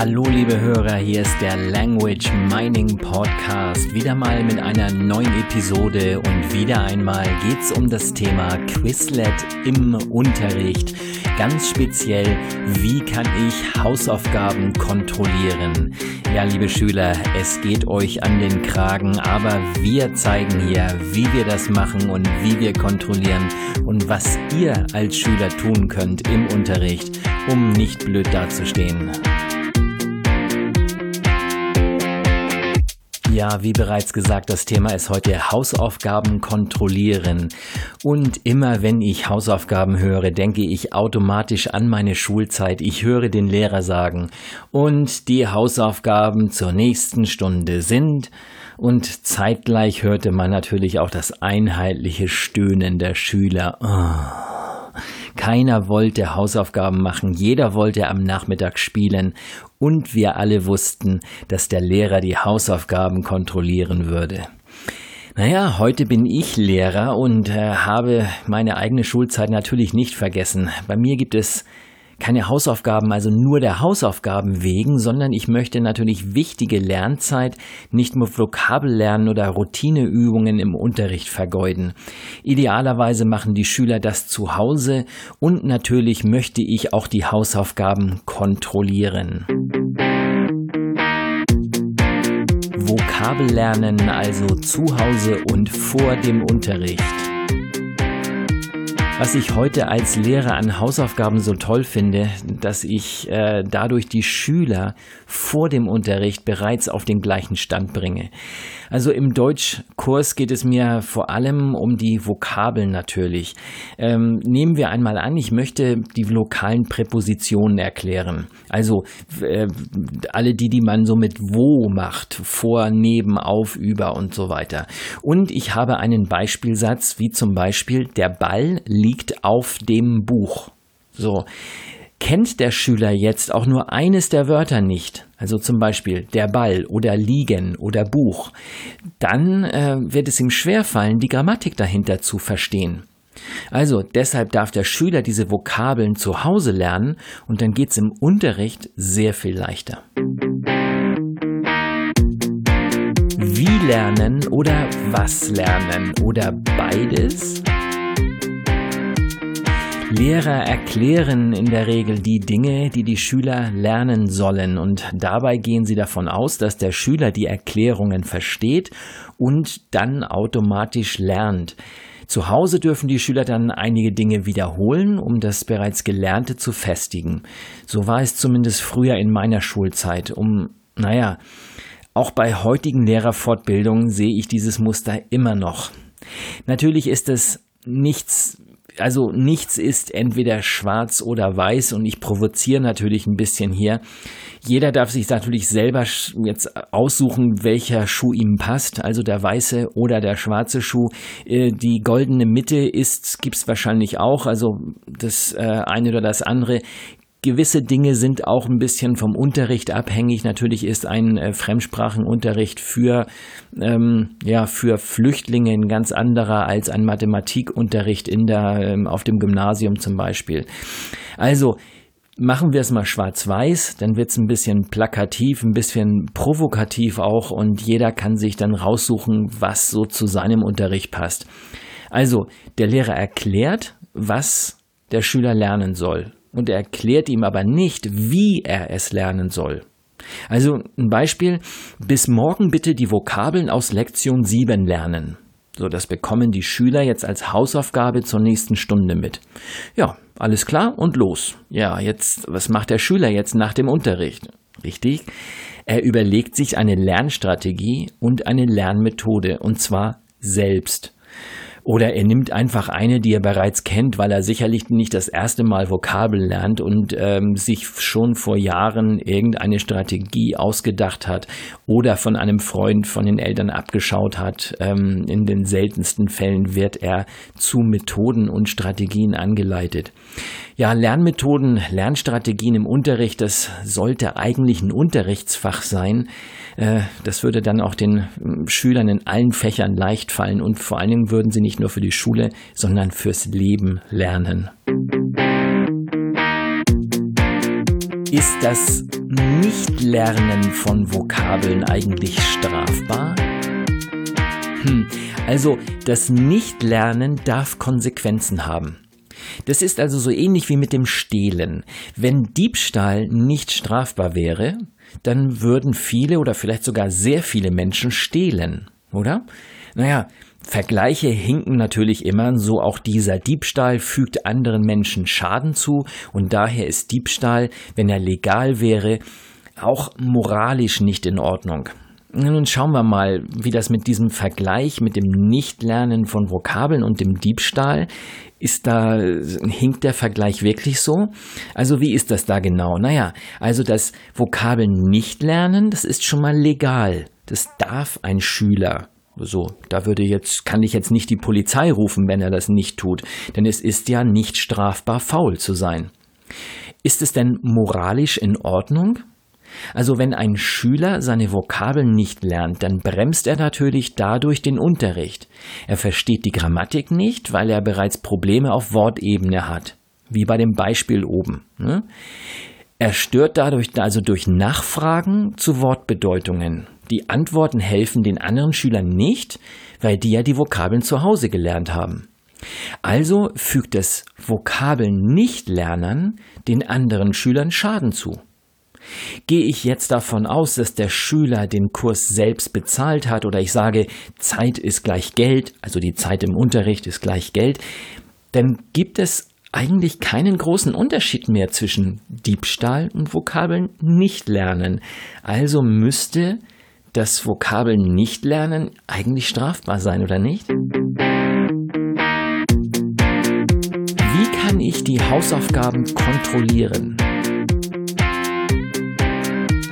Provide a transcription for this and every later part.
Hallo liebe Hörer, hier ist der Language Mining Podcast. Wieder mal mit einer neuen Episode und wieder einmal geht's um das Thema Quizlet im Unterricht. Ganz speziell, wie kann ich Hausaufgaben kontrollieren? Ja, liebe Schüler, es geht euch an den Kragen, aber wir zeigen hier, wie wir das machen und wie wir kontrollieren und was ihr als Schüler tun könnt im Unterricht, um nicht blöd dazustehen. Ja, wie bereits gesagt, das Thema ist heute Hausaufgaben kontrollieren. Und immer wenn ich Hausaufgaben höre, denke ich automatisch an meine Schulzeit. Ich höre den Lehrer sagen, und die Hausaufgaben zur nächsten Stunde sind, und zeitgleich hörte man natürlich auch das einheitliche Stöhnen der Schüler. Oh. Keiner wollte Hausaufgaben machen, jeder wollte am Nachmittag spielen und wir alle wussten, dass der Lehrer die Hausaufgaben kontrollieren würde. Naja, heute bin ich Lehrer und äh, habe meine eigene Schulzeit natürlich nicht vergessen. Bei mir gibt es keine Hausaufgaben, also nur der Hausaufgaben wegen, sondern ich möchte natürlich wichtige Lernzeit nicht mit Vokabellernen oder Routineübungen im Unterricht vergeuden. Idealerweise machen die Schüler das zu Hause und natürlich möchte ich auch die Hausaufgaben kontrollieren. Vokabellernen also zu Hause und vor dem Unterricht. Was ich heute als Lehrer an Hausaufgaben so toll finde, dass ich äh, dadurch die Schüler vor dem Unterricht bereits auf den gleichen Stand bringe. Also im Deutschkurs geht es mir vor allem um die Vokabeln natürlich. Ähm, nehmen wir einmal an, ich möchte die lokalen Präpositionen erklären. Also äh, alle die, die man so mit wo macht, vor, neben, auf, über und so weiter. Und ich habe einen Beispielsatz, wie zum Beispiel der Ball liegt auf dem Buch. So. Kennt der Schüler jetzt auch nur eines der Wörter nicht, also zum Beispiel der Ball oder liegen oder Buch, dann äh, wird es ihm schwerfallen, die Grammatik dahinter zu verstehen. Also deshalb darf der Schüler diese Vokabeln zu Hause lernen und dann geht es im Unterricht sehr viel leichter. Wie lernen oder was lernen oder beides? Lehrer erklären in der Regel die Dinge, die die Schüler lernen sollen und dabei gehen sie davon aus, dass der Schüler die Erklärungen versteht und dann automatisch lernt. Zu Hause dürfen die Schüler dann einige Dinge wiederholen, um das bereits Gelernte zu festigen. So war es zumindest früher in meiner Schulzeit, um, naja, auch bei heutigen Lehrerfortbildungen sehe ich dieses Muster immer noch. Natürlich ist es nichts also nichts ist entweder schwarz oder weiß und ich provoziere natürlich ein bisschen hier. Jeder darf sich natürlich selber jetzt aussuchen, welcher Schuh ihm passt, also der weiße oder der schwarze Schuh. Äh, die goldene Mitte ist, gibt's wahrscheinlich auch, also das äh, eine oder das andere. Gewisse Dinge sind auch ein bisschen vom Unterricht abhängig. Natürlich ist ein äh, Fremdsprachenunterricht für, ähm, ja, für Flüchtlinge ein ganz anderer als ein Mathematikunterricht in der, ähm, auf dem Gymnasium zum Beispiel. Also, machen wir es mal schwarz-weiß, dann wird es ein bisschen plakativ, ein bisschen provokativ auch und jeder kann sich dann raussuchen, was so zu seinem Unterricht passt. Also, der Lehrer erklärt, was der Schüler lernen soll und er erklärt ihm aber nicht, wie er es lernen soll. Also ein Beispiel, bis morgen bitte die Vokabeln aus Lektion 7 lernen. So, das bekommen die Schüler jetzt als Hausaufgabe zur nächsten Stunde mit. Ja, alles klar und los. Ja, jetzt, was macht der Schüler jetzt nach dem Unterricht? Richtig? Er überlegt sich eine Lernstrategie und eine Lernmethode und zwar selbst. Oder er nimmt einfach eine, die er bereits kennt, weil er sicherlich nicht das erste Mal Vokabel lernt und ähm, sich schon vor Jahren irgendeine Strategie ausgedacht hat oder von einem Freund von den Eltern abgeschaut hat. Ähm, in den seltensten Fällen wird er zu Methoden und Strategien angeleitet. Ja, Lernmethoden, Lernstrategien im Unterricht, das sollte eigentlich ein Unterrichtsfach sein. Äh, das würde dann auch den ähm, Schülern in allen Fächern leicht fallen und vor allen Dingen würden sie nicht nur für die Schule, sondern fürs Leben lernen. Ist das Nichtlernen von Vokabeln eigentlich strafbar? Hm, also das Nichtlernen darf Konsequenzen haben. Das ist also so ähnlich wie mit dem Stehlen. Wenn Diebstahl nicht strafbar wäre, dann würden viele oder vielleicht sogar sehr viele Menschen stehlen, oder? Naja, Vergleiche hinken natürlich immer, so auch dieser Diebstahl fügt anderen Menschen Schaden zu und daher ist Diebstahl, wenn er legal wäre, auch moralisch nicht in Ordnung. Nun schauen wir mal, wie das mit diesem Vergleich, mit dem Nichtlernen von Vokabeln und dem Diebstahl ist da, hinkt der Vergleich wirklich so? Also wie ist das da genau? Naja, also das Vokabeln nicht lernen, das ist schon mal legal. Das darf ein Schüler. So, da würde jetzt, kann ich jetzt nicht die Polizei rufen, wenn er das nicht tut, denn es ist ja nicht strafbar, faul zu sein. Ist es denn moralisch in Ordnung? Also wenn ein Schüler seine Vokabeln nicht lernt, dann bremst er natürlich dadurch den Unterricht. Er versteht die Grammatik nicht, weil er bereits Probleme auf Wortebene hat, wie bei dem Beispiel oben. Ne? Er stört dadurch also durch Nachfragen zu Wortbedeutungen. Die Antworten helfen den anderen Schülern nicht, weil die ja die Vokabeln zu Hause gelernt haben. Also fügt das Vokabeln nicht lernen den anderen Schülern Schaden zu. Gehe ich jetzt davon aus, dass der Schüler den Kurs selbst bezahlt hat oder ich sage, Zeit ist gleich Geld, also die Zeit im Unterricht ist gleich Geld, dann gibt es eigentlich keinen großen Unterschied mehr zwischen Diebstahl und Vokabeln nicht lernen. Also müsste das Vokabeln nicht lernen eigentlich strafbar sein, oder nicht? Wie kann ich die Hausaufgaben kontrollieren?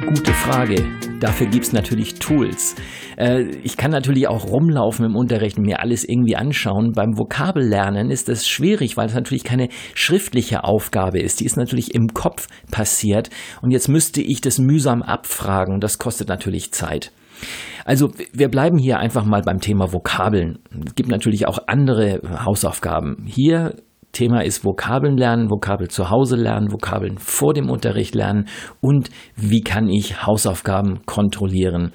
Gute Frage. Dafür gibt es natürlich Tools. Äh, ich kann natürlich auch rumlaufen im Unterricht und mir alles irgendwie anschauen. Beim Vokabellernen ist das schwierig, weil es natürlich keine schriftliche Aufgabe ist. Die ist natürlich im Kopf passiert. Und jetzt müsste ich das mühsam abfragen. Das kostet natürlich Zeit. Also wir bleiben hier einfach mal beim Thema Vokabeln. Es gibt natürlich auch andere Hausaufgaben. Hier Thema ist Vokabeln lernen, Vokabel zu Hause lernen, Vokabeln vor dem Unterricht lernen und wie kann ich Hausaufgaben kontrollieren.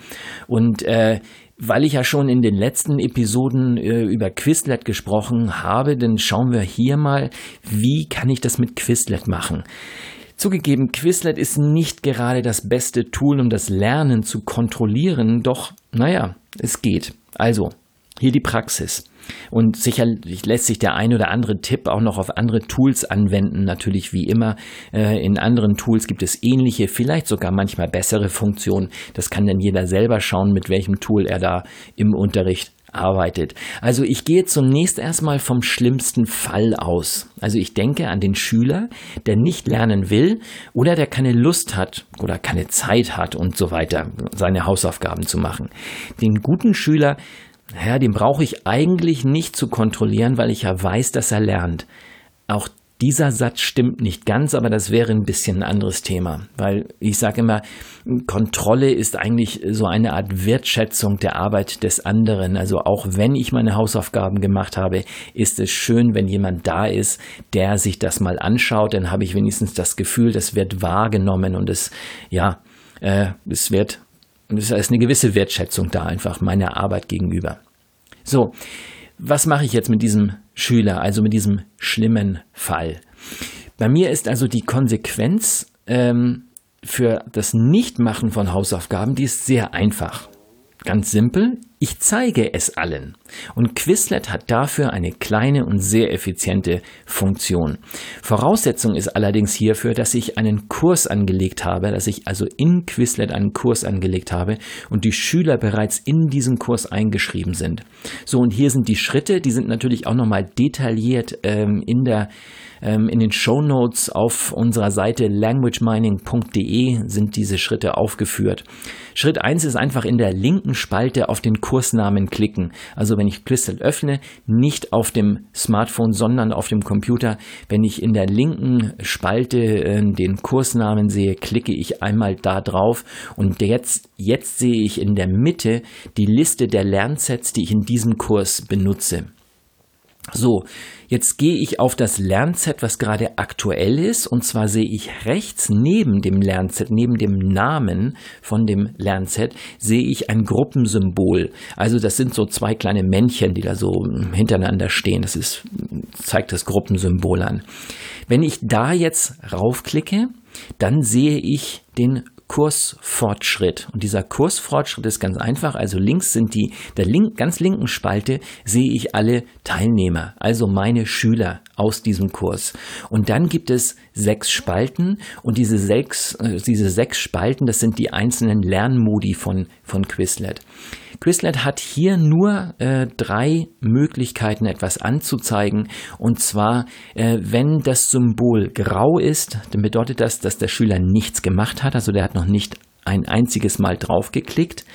Und äh, weil ich ja schon in den letzten Episoden äh, über Quizlet gesprochen habe, dann schauen wir hier mal, wie kann ich das mit Quizlet machen. Zugegeben, Quizlet ist nicht gerade das beste Tool, um das Lernen zu kontrollieren, doch naja, es geht. Also, hier die Praxis. Und sicherlich lässt sich der ein oder andere Tipp auch noch auf andere Tools anwenden. Natürlich wie immer. Äh, in anderen Tools gibt es ähnliche, vielleicht sogar manchmal bessere Funktionen. Das kann dann jeder selber schauen, mit welchem Tool er da im Unterricht arbeitet. Also ich gehe zunächst erstmal vom schlimmsten Fall aus. Also ich denke an den Schüler, der nicht lernen will oder der keine Lust hat oder keine Zeit hat und so weiter, seine Hausaufgaben zu machen. Den guten Schüler naja, den brauche ich eigentlich nicht zu kontrollieren, weil ich ja weiß, dass er lernt. Auch dieser Satz stimmt nicht ganz, aber das wäre ein bisschen ein anderes Thema, weil ich sage immer, Kontrolle ist eigentlich so eine Art Wertschätzung der Arbeit des anderen. Also auch wenn ich meine Hausaufgaben gemacht habe, ist es schön, wenn jemand da ist, der sich das mal anschaut, dann habe ich wenigstens das Gefühl, das wird wahrgenommen und es, ja, äh, es wird es ist eine gewisse Wertschätzung da einfach meiner Arbeit gegenüber. So, was mache ich jetzt mit diesem Schüler, also mit diesem schlimmen Fall? Bei mir ist also die Konsequenz ähm, für das Nichtmachen von Hausaufgaben, die ist sehr einfach. Ganz simpel, ich zeige es allen. Und Quizlet hat dafür eine kleine und sehr effiziente Funktion. Voraussetzung ist allerdings hierfür, dass ich einen Kurs angelegt habe, dass ich also in Quizlet einen Kurs angelegt habe und die Schüler bereits in diesem Kurs eingeschrieben sind. So, und hier sind die Schritte, die sind natürlich auch nochmal detailliert ähm, in der ähm, in den Show Notes auf unserer Seite languagemining.de sind diese Schritte aufgeführt. Schritt eins ist einfach in der linken Spalte auf den Kursnamen klicken. Also wenn ich Quizlet öffne, nicht auf dem Smartphone, sondern auf dem Computer. Wenn ich in der linken Spalte äh, den Kursnamen sehe, klicke ich einmal da drauf und jetzt, jetzt sehe ich in der Mitte die Liste der Lernsets, die ich in diesem Kurs benutze. So, jetzt gehe ich auf das Lernset, was gerade aktuell ist, und zwar sehe ich rechts neben dem Lernset, neben dem Namen von dem Lernset, sehe ich ein Gruppensymbol. Also das sind so zwei kleine Männchen, die da so hintereinander stehen. Das ist, zeigt das Gruppensymbol an. Wenn ich da jetzt raufklicke, dann sehe ich den Kursfortschritt. Und dieser Kursfortschritt ist ganz einfach. Also links sind die, der link, ganz linken Spalte sehe ich alle Teilnehmer, also meine Schüler aus diesem Kurs. Und dann gibt es sechs Spalten und diese sechs, äh, diese sechs Spalten, das sind die einzelnen Lernmodi von, von Quizlet. Quizlet hat hier nur äh, drei Möglichkeiten, etwas anzuzeigen. Und zwar, äh, wenn das Symbol grau ist, dann bedeutet das, dass der Schüler nichts gemacht hat. Also der hat noch nicht ein einziges Mal draufgeklickt.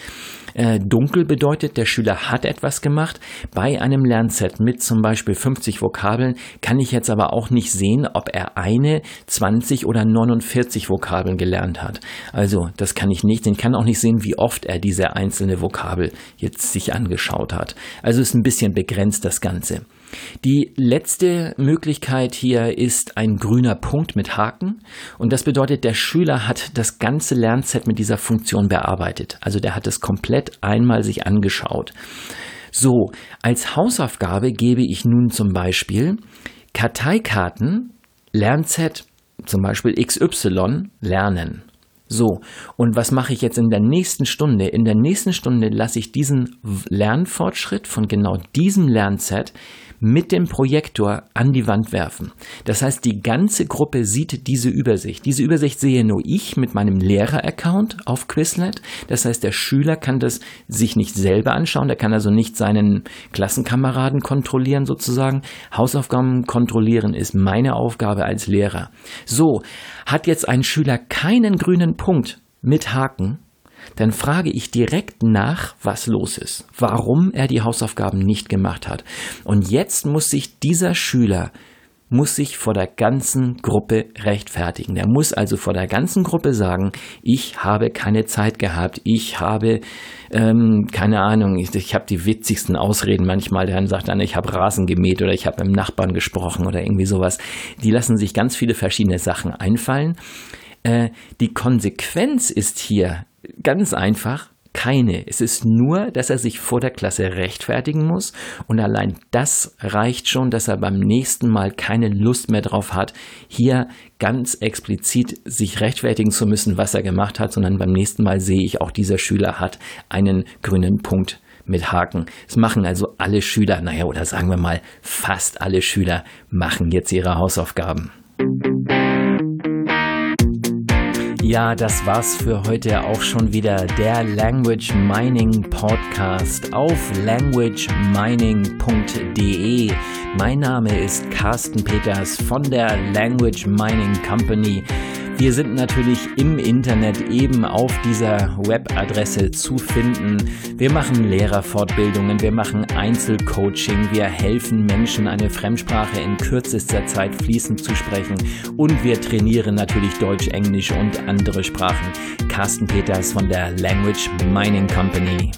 Äh, dunkel bedeutet, der Schüler hat etwas gemacht. Bei einem Lernset mit zum Beispiel 50 Vokabeln kann ich jetzt aber auch nicht sehen, ob er eine, 20 oder 49 Vokabeln gelernt hat. Also das kann ich nicht. Den kann auch nicht sehen, wie oft er diese einzelne Vokabel jetzt sich angeschaut hat. Also ist ein bisschen begrenzt das Ganze. Die letzte Möglichkeit hier ist ein grüner Punkt mit Haken und das bedeutet, der Schüler hat das ganze Lernset mit dieser Funktion bearbeitet. Also der hat es komplett einmal sich angeschaut. So, als Hausaufgabe gebe ich nun zum Beispiel Karteikarten, Lernset, zum Beispiel XY, lernen. So, und was mache ich jetzt in der nächsten Stunde? In der nächsten Stunde lasse ich diesen Lernfortschritt von genau diesem Lernset mit dem Projektor an die Wand werfen. Das heißt, die ganze Gruppe sieht diese Übersicht. Diese Übersicht sehe nur ich mit meinem Lehrer-Account auf Quizlet. Das heißt, der Schüler kann das sich nicht selber anschauen. Der kann also nicht seinen Klassenkameraden kontrollieren sozusagen. Hausaufgaben kontrollieren ist meine Aufgabe als Lehrer. So, hat jetzt ein Schüler keinen grünen Punkt mit Haken, dann frage ich direkt nach, was los ist, warum er die Hausaufgaben nicht gemacht hat. Und jetzt muss sich dieser Schüler muss sich vor der ganzen Gruppe rechtfertigen. Der muss also vor der ganzen Gruppe sagen, ich habe keine Zeit gehabt, ich habe ähm, keine Ahnung, ich, ich habe die witzigsten Ausreden manchmal. Der dann sagt dann, ich habe Rasen gemäht oder ich habe mit dem Nachbarn gesprochen oder irgendwie sowas. Die lassen sich ganz viele verschiedene Sachen einfallen. Äh, die Konsequenz ist hier Ganz einfach, keine. Es ist nur, dass er sich vor der Klasse rechtfertigen muss und allein das reicht schon, dass er beim nächsten Mal keine Lust mehr drauf hat, hier ganz explizit sich rechtfertigen zu müssen, was er gemacht hat, sondern beim nächsten Mal sehe ich auch, dieser Schüler hat einen grünen Punkt mit Haken. Es machen also alle Schüler, naja, oder sagen wir mal, fast alle Schüler machen jetzt ihre Hausaufgaben. Ja, das war's für heute auch schon wieder. Der Language Mining Podcast auf languagemining.de. Mein Name ist Carsten Peters von der Language Mining Company. Wir sind natürlich im Internet eben auf dieser Webadresse zu finden. Wir machen Lehrerfortbildungen, wir machen Einzelcoaching, wir helfen Menschen, eine Fremdsprache in kürzester Zeit fließend zu sprechen und wir trainieren natürlich Deutsch, Englisch und andere Sprachen. Carsten Peters von der Language Mining Company.